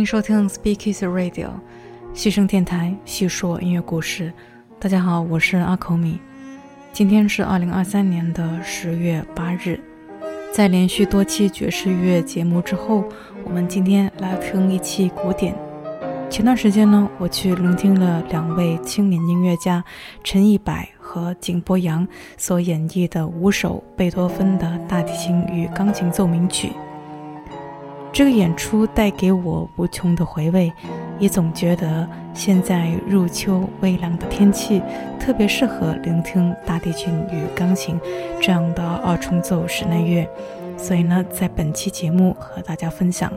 欢迎收听 Speakeasy Radio，细声电台，细说音乐故事。大家好，我是阿口米。今天是二零二三年的十月八日，在连续多期爵士乐节目之后，我们今天来听一期古典。前段时间呢，我去聆听了两位青年音乐家陈一柏和井柏扬所演绎的五首贝多芬的大提琴与钢琴奏鸣曲。这个演出带给我无穷的回味，也总觉得现在入秋微凉的天气特别适合聆听大提琴与钢琴这样的二重奏室内乐。所以呢，在本期节目和大家分享。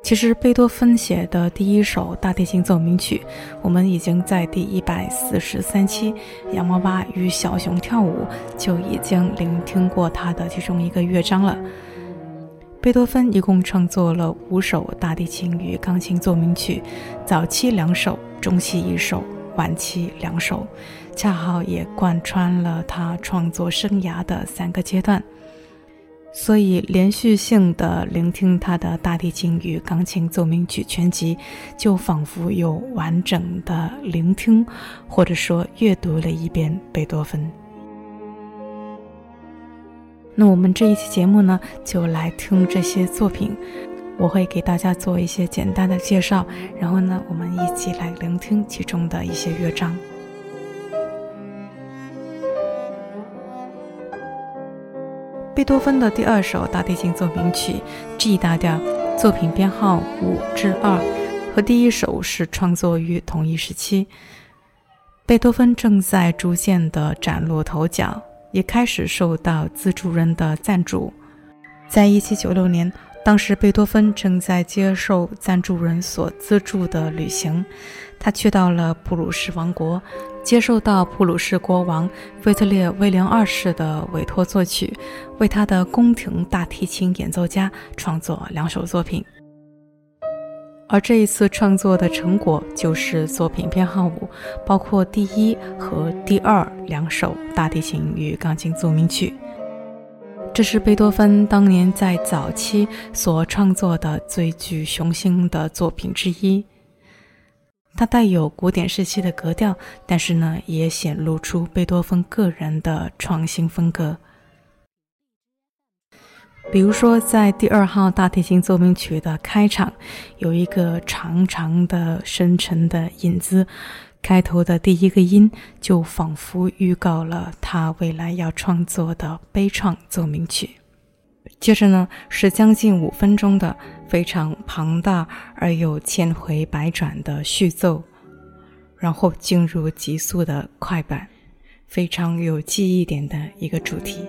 其实，贝多芬写的第一首大提琴奏鸣曲，我们已经在第一百四十三期《洋娃娃与小熊跳舞》就已经聆听过他的其中一个乐章了。贝多芬一共创作了五首大提琴与钢琴奏鸣曲，早期两首，中期一首，晚期两首，恰好也贯穿了他创作生涯的三个阶段。所以，连续性的聆听他的大提琴与钢琴奏鸣曲全集，就仿佛又完整的聆听，或者说阅读了一遍贝多芬。那我们这一期节目呢，就来听这些作品。我会给大家做一些简单的介绍，然后呢，我们一起来聆听其中的一些乐章。贝多芬的第二首大提琴奏鸣曲 G 大调，作品编号五至二，和第一首是创作于同一时期。贝多芬正在逐渐的崭露头角。也开始受到资助人的赞助。在一七九六年，当时贝多芬正在接受赞助人所资助的旅行，他去到了普鲁士王国，接受到普鲁士国王腓特烈威廉二世的委托作曲，为他的宫廷大提琴演奏家创作两首作品。而这一次创作的成果就是作品编号五，包括第一和第二两首大提琴与钢琴奏鸣曲。这是贝多芬当年在早期所创作的最具雄心的作品之一。它带有古典时期的格调，但是呢，也显露出贝多芬个人的创新风格。比如说，在第二号大提琴奏鸣曲的开场，有一个长长的、深沉的引子，开头的第一个音就仿佛预告了他未来要创作的悲怆奏鸣曲。接着呢，是将近五分钟的非常庞大而又千回百转的序奏，然后进入急速的快板，非常有记忆点的一个主题。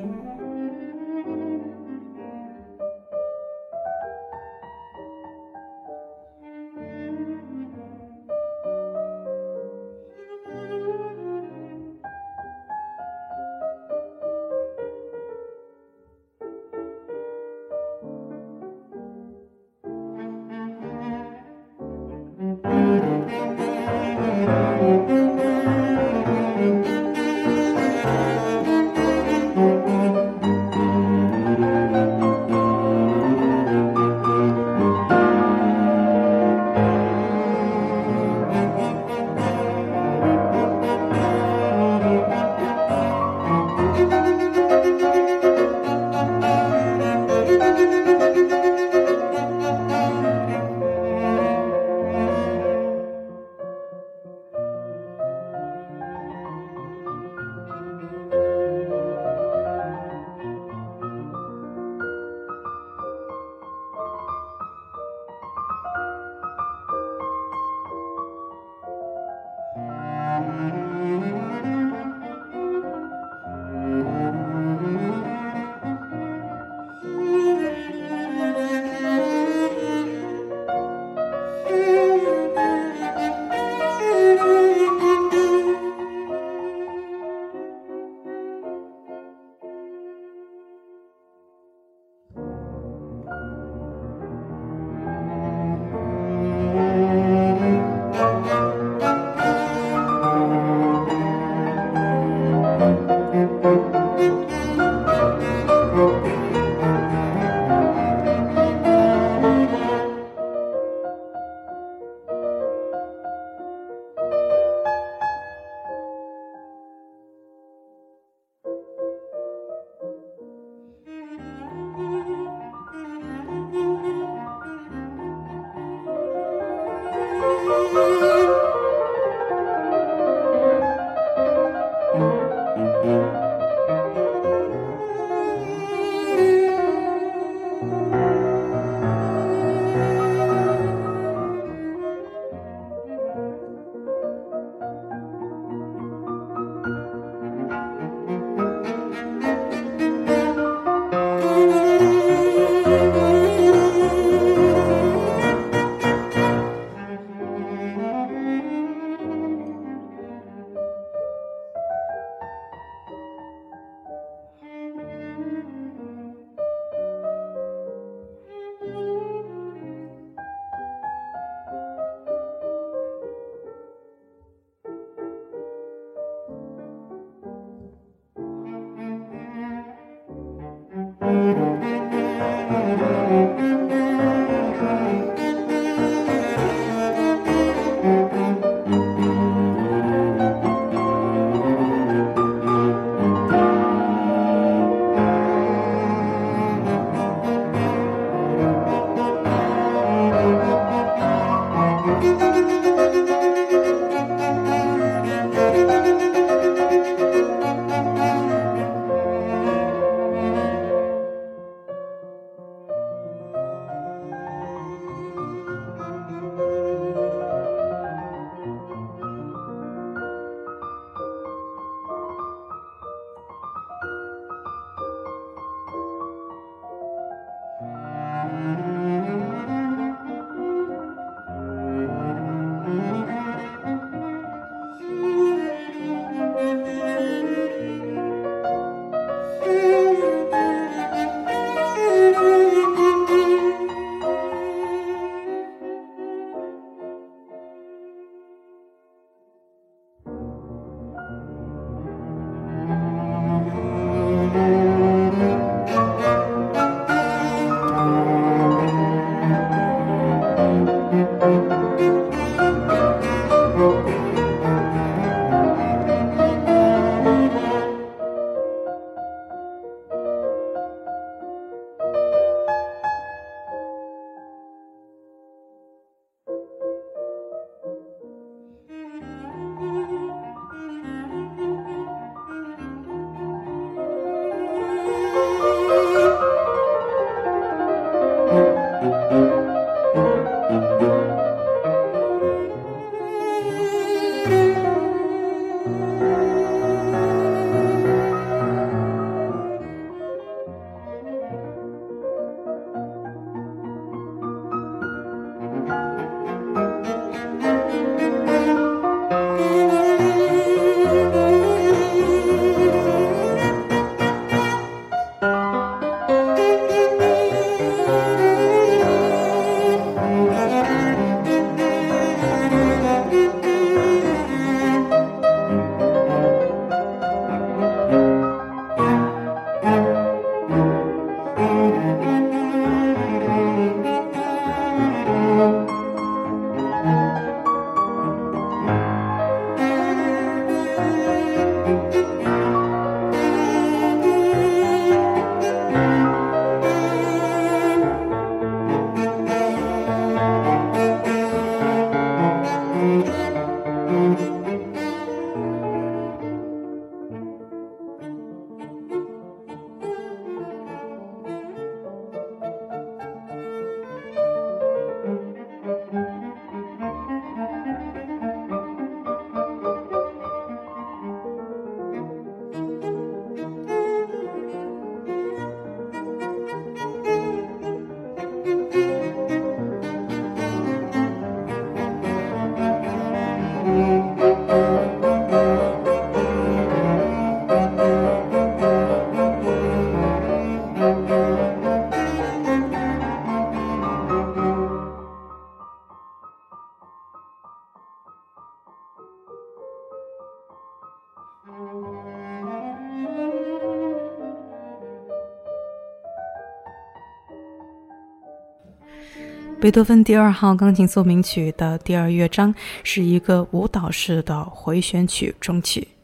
贝多芬第二号钢琴奏鸣曲的第二乐章是一个舞蹈式的回旋曲中曲。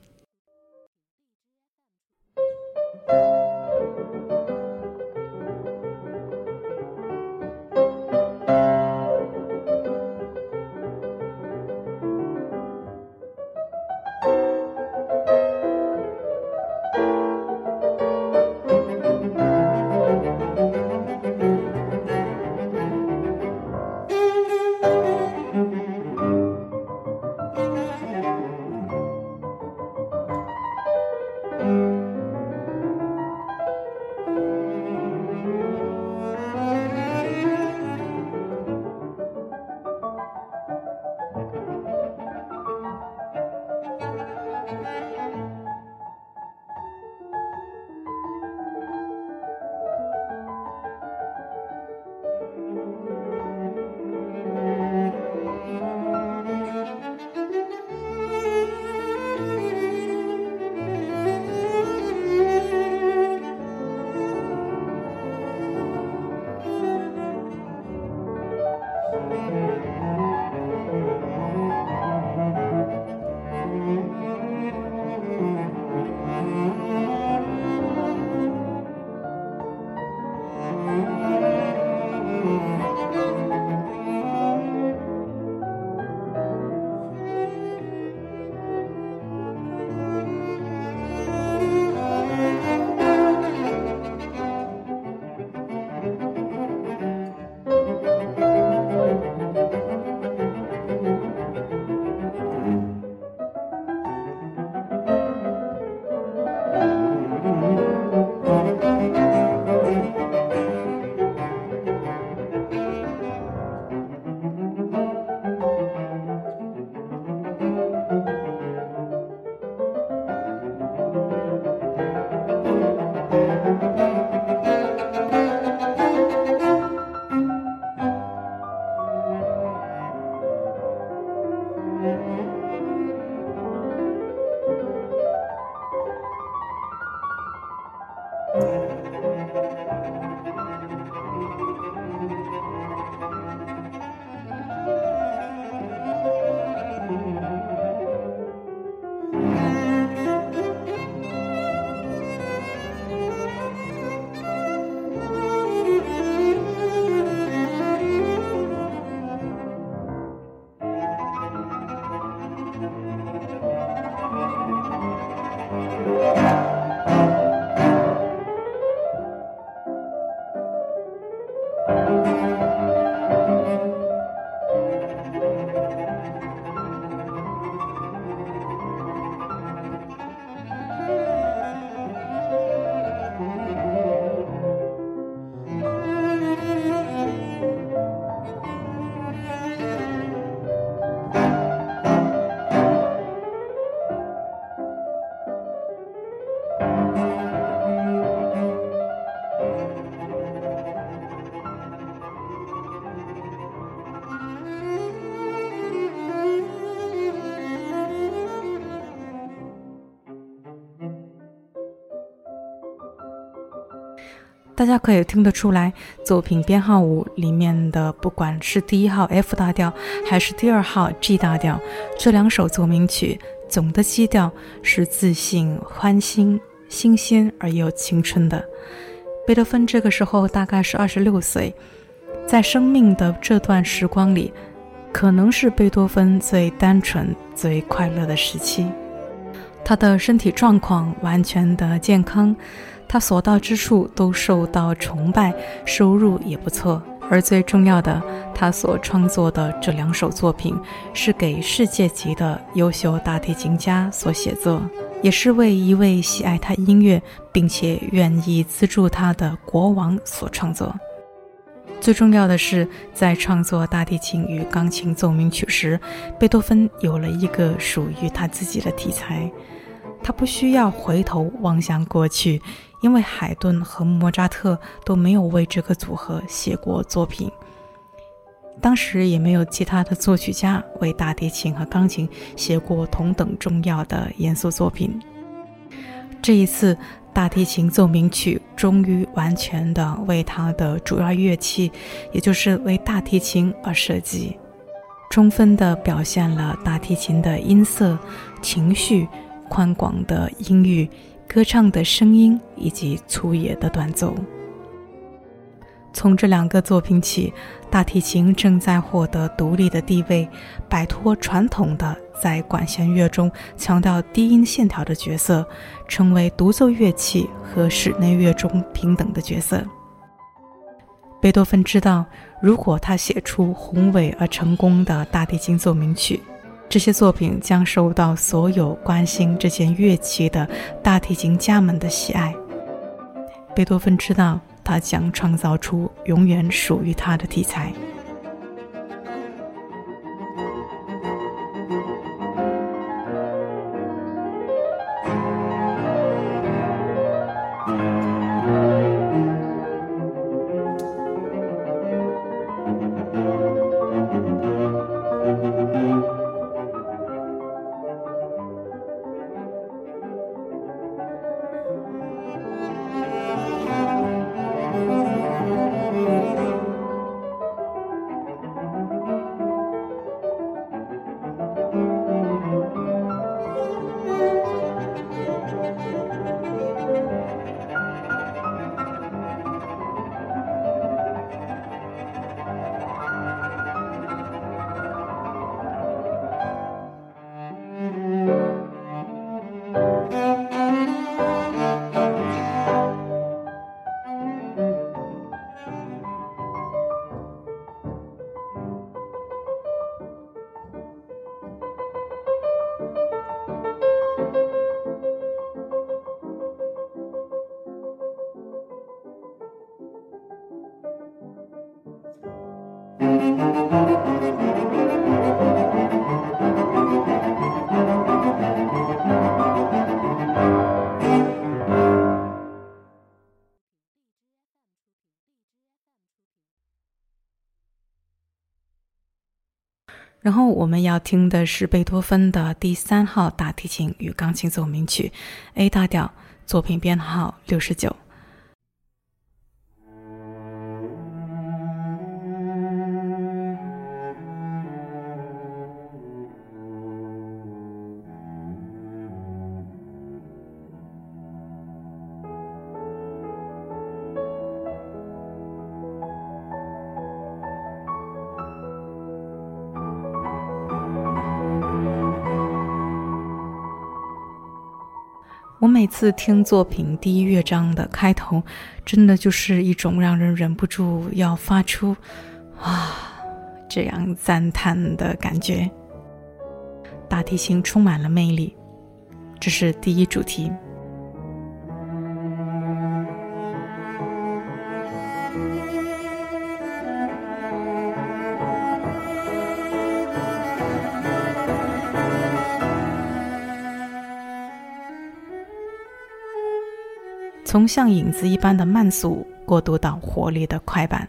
大家可以听得出来，作品编号五里面的，不管是第一号 F 大调，还是第二号 G 大调，这两首奏鸣曲总的基调是自信、欢欣、新鲜而又青春的。贝多芬这个时候大概是二十六岁，在生命的这段时光里，可能是贝多芬最单纯、最快乐的时期。他的身体状况完全的健康。他所到之处都受到崇拜，收入也不错。而最重要的，他所创作的这两首作品是给世界级的优秀大提琴家所写作，也是为一位喜爱他音乐并且愿意资助他的国王所创作。最重要的是，在创作大提琴与钢琴奏鸣曲时，贝多芬有了一个属于他自己的题材，他不需要回头望向过去。因为海顿和莫扎特都没有为这个组合写过作品，当时也没有其他的作曲家为大提琴和钢琴写过同等重要的严肃作品。这一次，大提琴奏鸣曲终于完全的为它的主要乐器，也就是为大提琴而设计，充分的表现了大提琴的音色、情绪、宽广的音域。歌唱的声音以及粗野的短奏。从这两个作品起，大提琴正在获得独立的地位，摆脱传统的在管弦乐中强调低音线条的角色，成为独奏乐器和室内乐中平等的角色。贝多芬知道，如果他写出宏伟而成功的大提琴奏鸣曲。这些作品将受到所有关心这件乐器的大提琴家们的喜爱。贝多芬知道，他将创造出永远属于他的题材。然后我们要听的是贝多芬的第三号大提琴与钢琴奏鸣曲，A 大调，作品编号六十九。次听作品第一乐章的开头，真的就是一种让人忍不住要发出“ 啊”这样赞叹的感觉。大提琴充满了魅力，这是第一主题。从像影子一般的慢速过渡到活力的快板，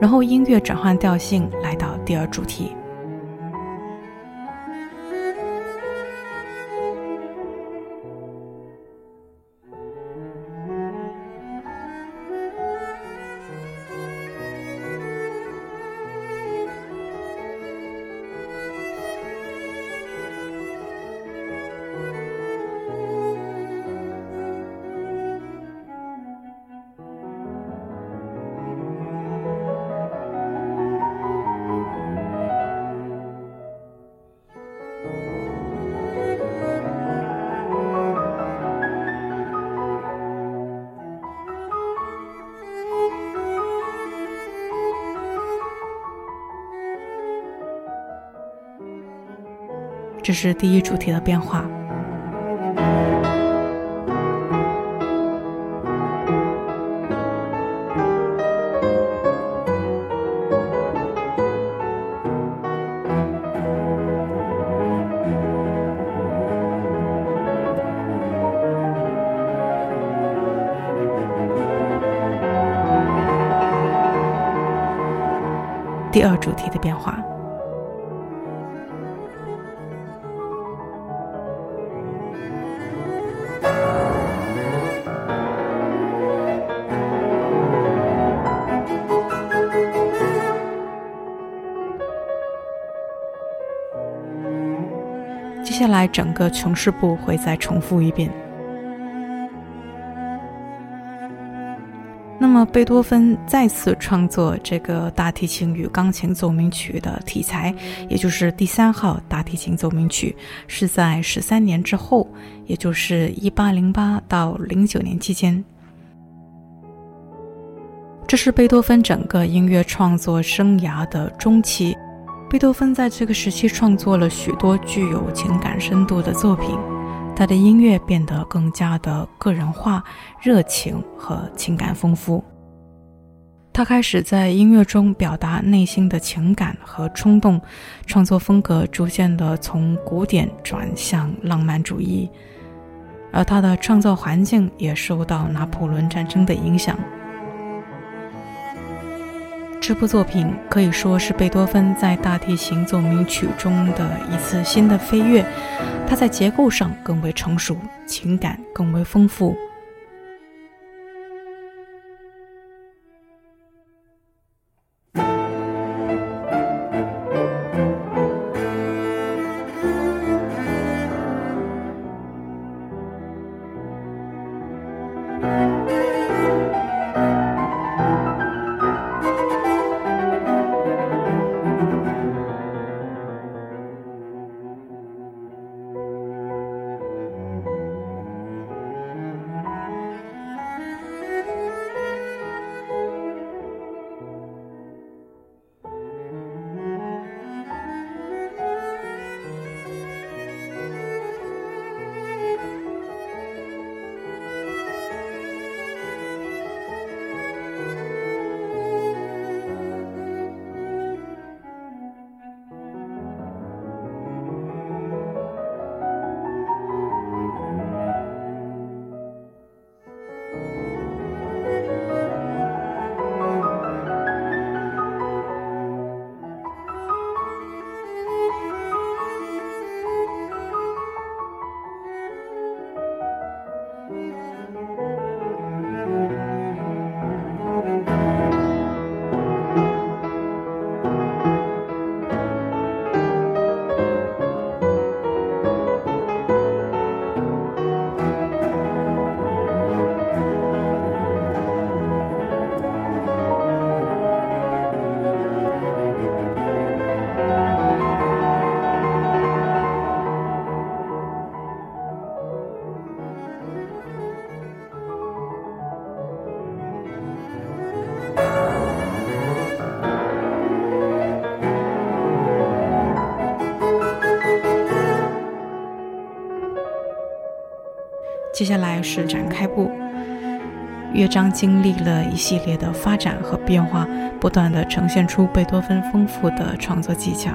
然后音乐转换调性，来到第二主题。这是第一主题的变化。第二主题的变化。来，整个琼式部会再重复一遍。那么，贝多芬再次创作这个大提琴与钢琴奏鸣曲的题材，也就是第三号大提琴奏鸣曲，是在十三年之后，也就是一八零八到零九年期间。这是贝多芬整个音乐创作生涯的中期。贝多芬在这个时期创作了许多具有情感深度的作品，他的音乐变得更加的个人化、热情和情感丰富。他开始在音乐中表达内心的情感和冲动，创作风格逐渐的从古典转向浪漫主义，而他的创造环境也受到拿破仑战争的影响。这部作品可以说是贝多芬在大提琴奏鸣曲中的一次新的飞跃，它在结构上更为成熟，情感更为丰富。接下来是展开部，乐章经历了一系列的发展和变化，不断的呈现出贝多芬丰富的创作技巧。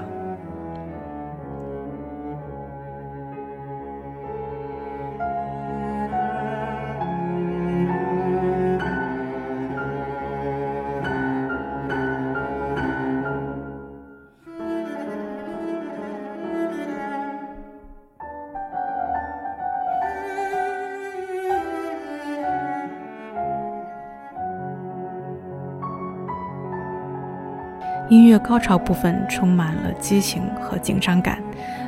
乐高潮部分充满了激情和紧张感，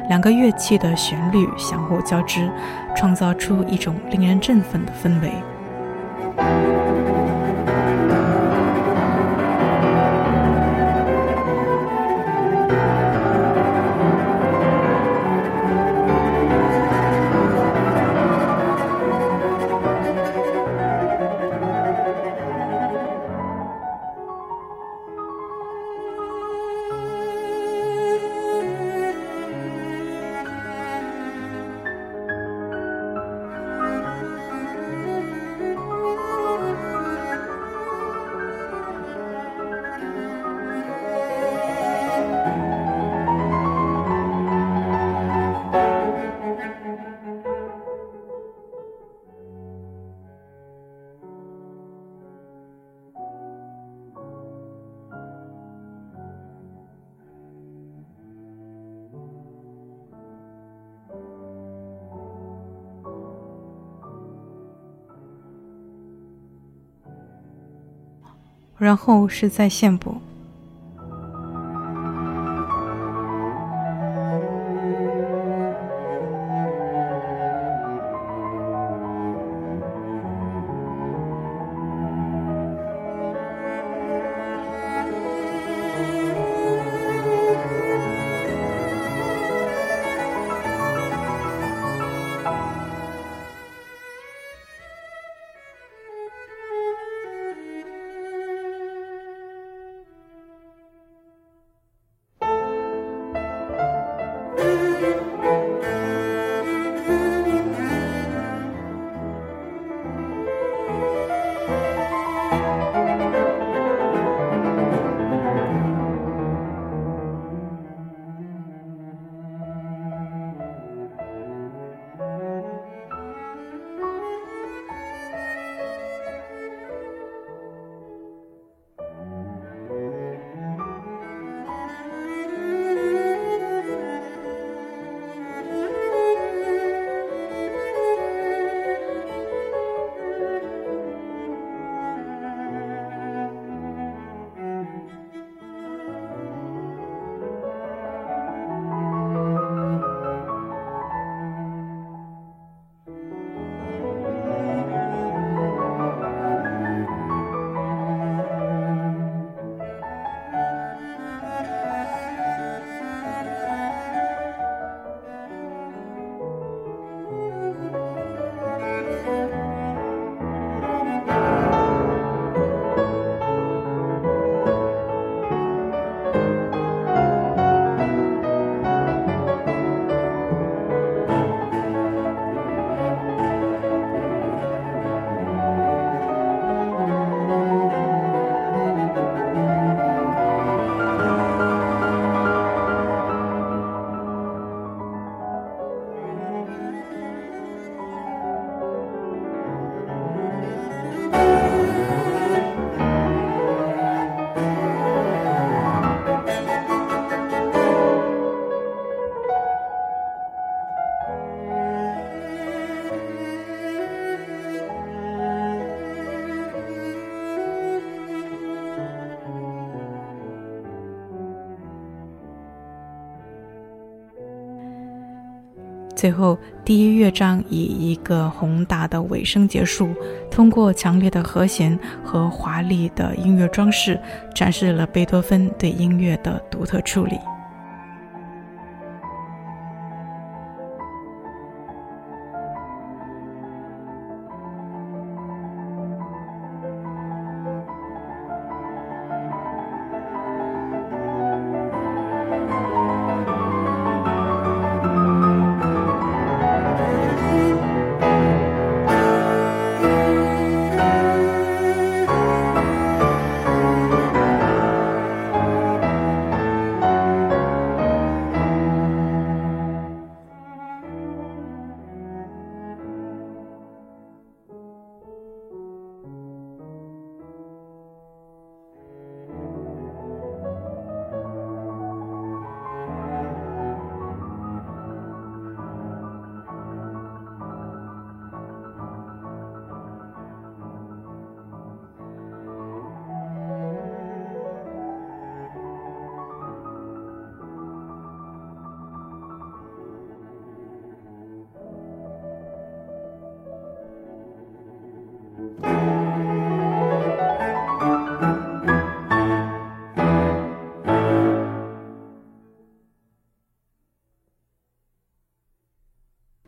两个乐器的旋律相互交织，创造出一种令人振奋的氛围。然后是在线部。最后，第一乐章以一个宏大的尾声结束，通过强烈的和弦和华丽的音乐装饰，展示了贝多芬对音乐的独特处理。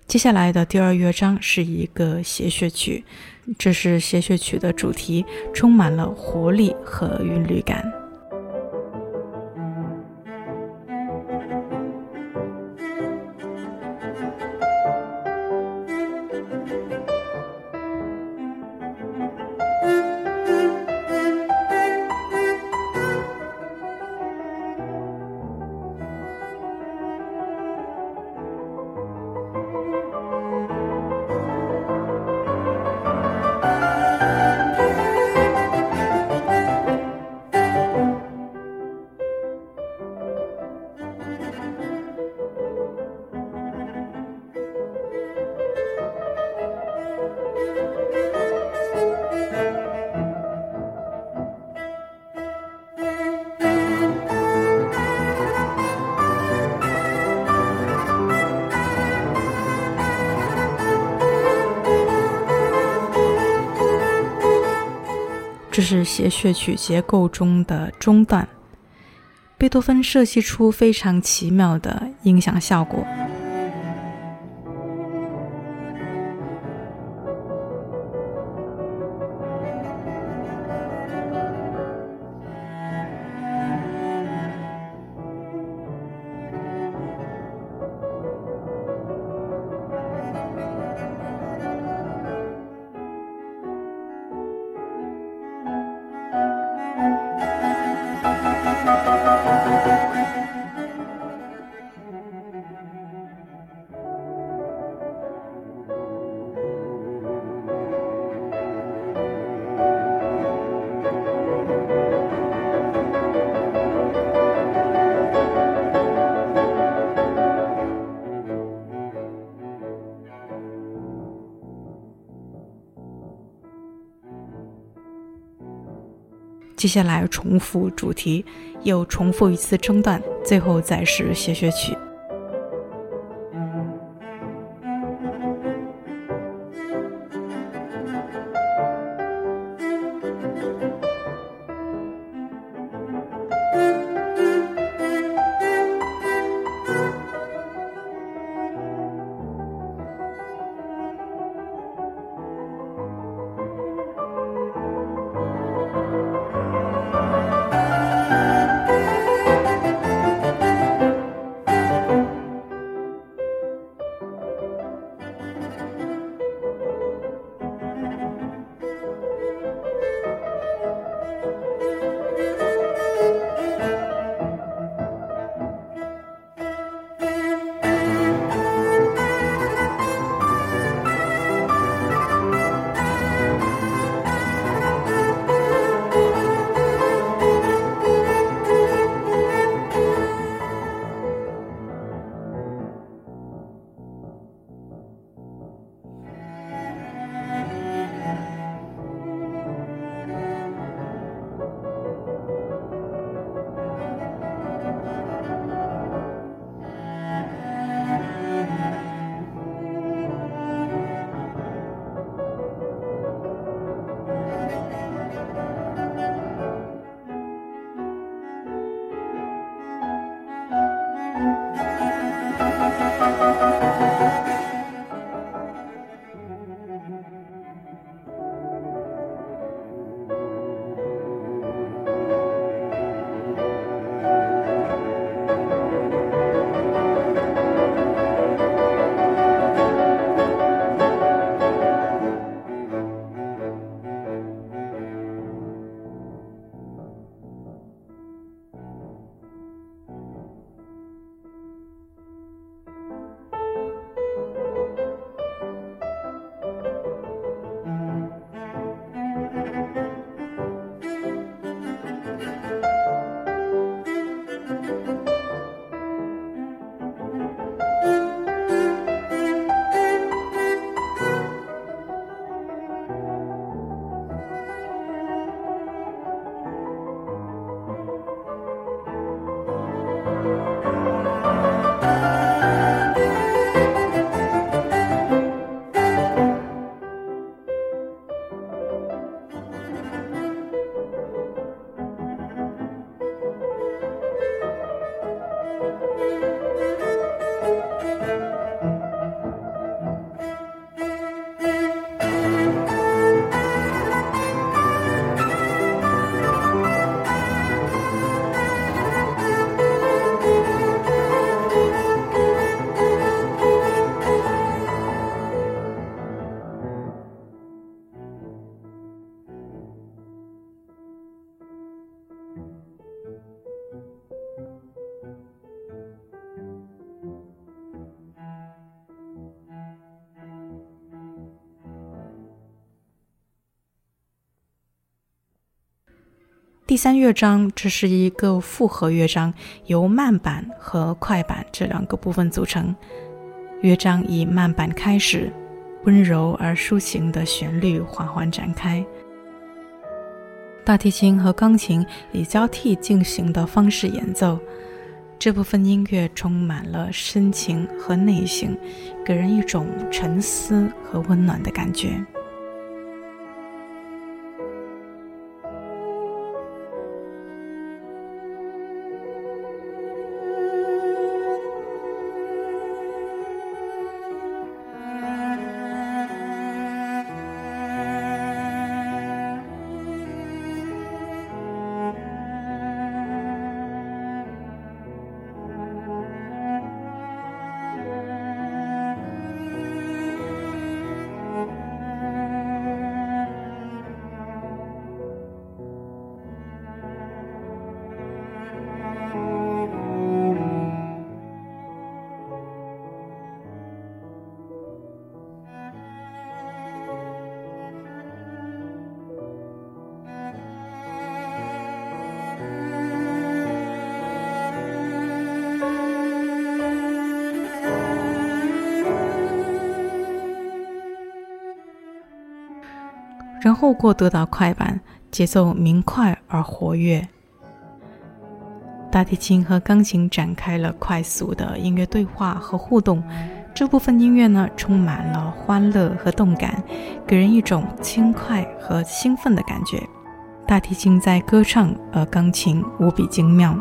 接下来的第二乐章是一个谐谑曲，这是谐谑曲的主题，充满了活力和韵律感。是协谑曲结构中的中段，贝多芬设计出非常奇妙的音响效果。接下来重复主题，又重复一次中断，最后再是谐学曲。第三乐章这是一个复合乐章，由慢板和快板这两个部分组成。乐章以慢板开始，温柔而抒情的旋律缓缓展开。大提琴和钢琴以交替进行的方式演奏，这部分音乐充满了深情和内心，给人一种沉思和温暖的感觉。然后过渡到快板，节奏明快而活跃。大提琴和钢琴展开了快速的音乐对话和互动。这部分音乐呢，充满了欢乐和动感，给人一种轻快和兴奋的感觉。大提琴在歌唱，而钢琴无比精妙。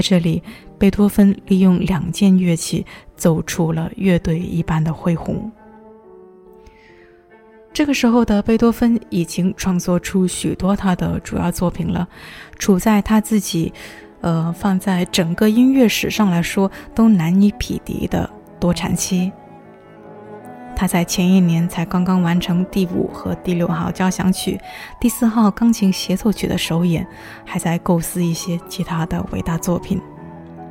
在这里，贝多芬利用两件乐器走出了乐队一般的恢宏。这个时候的贝多芬已经创作出许多他的主要作品了，处在他自己，呃，放在整个音乐史上来说都难以匹敌的多产期。他在前一年才刚刚完成第五和第六号交响曲、第四号钢琴协奏曲的首演，还在构思一些其他的伟大作品。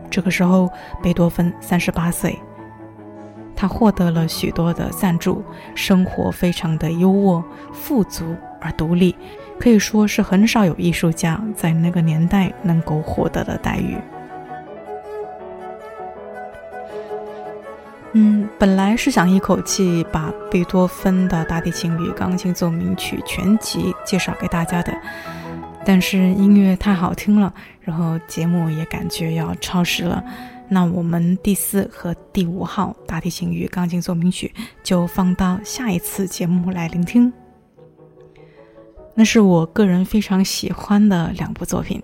这个时候，贝多芬三十八岁。他获得了许多的赞助，生活非常的优渥、富足而独立，可以说是很少有艺术家在那个年代能够获得的待遇。嗯，本来是想一口气把贝多芬的大提琴与钢琴奏鸣曲全集介绍给大家的，但是音乐太好听了，然后节目也感觉要超时了。那我们第四和第五号大提琴与钢琴奏鸣曲就放到下一次节目来聆听。那是我个人非常喜欢的两部作品。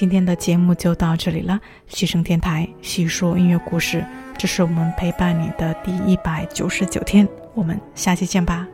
今天的节目就到这里了，西声电台细说音乐故事，这是我们陪伴你的第一百九十九天，我们下期见吧。